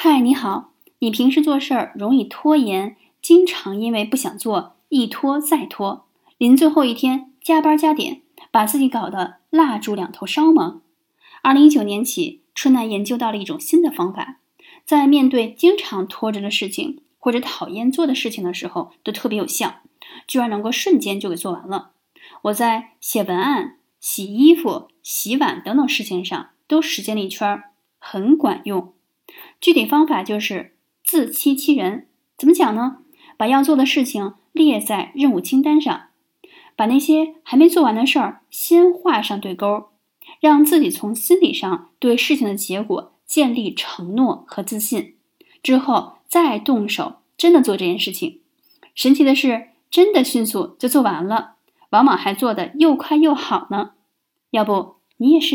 嗨，你好。你平时做事儿容易拖延，经常因为不想做，一拖再拖，临最后一天加班加点，把自己搞得蜡烛两头烧吗？二零一九年起，春楠研究到了一种新的方法，在面对经常拖着的事情或者讨厌做的事情的时候，都特别有效，居然能够瞬间就给做完了。我在写文案、洗衣服、洗碗等等事情上都实践了一圈，很管用。具体方法就是自欺欺人，怎么讲呢？把要做的事情列在任务清单上，把那些还没做完的事儿先画上对勾，让自己从心理上对事情的结果建立承诺和自信，之后再动手真的做这件事情。神奇的是，真的迅速就做完了，往往还做得又快又好呢。要不你也是？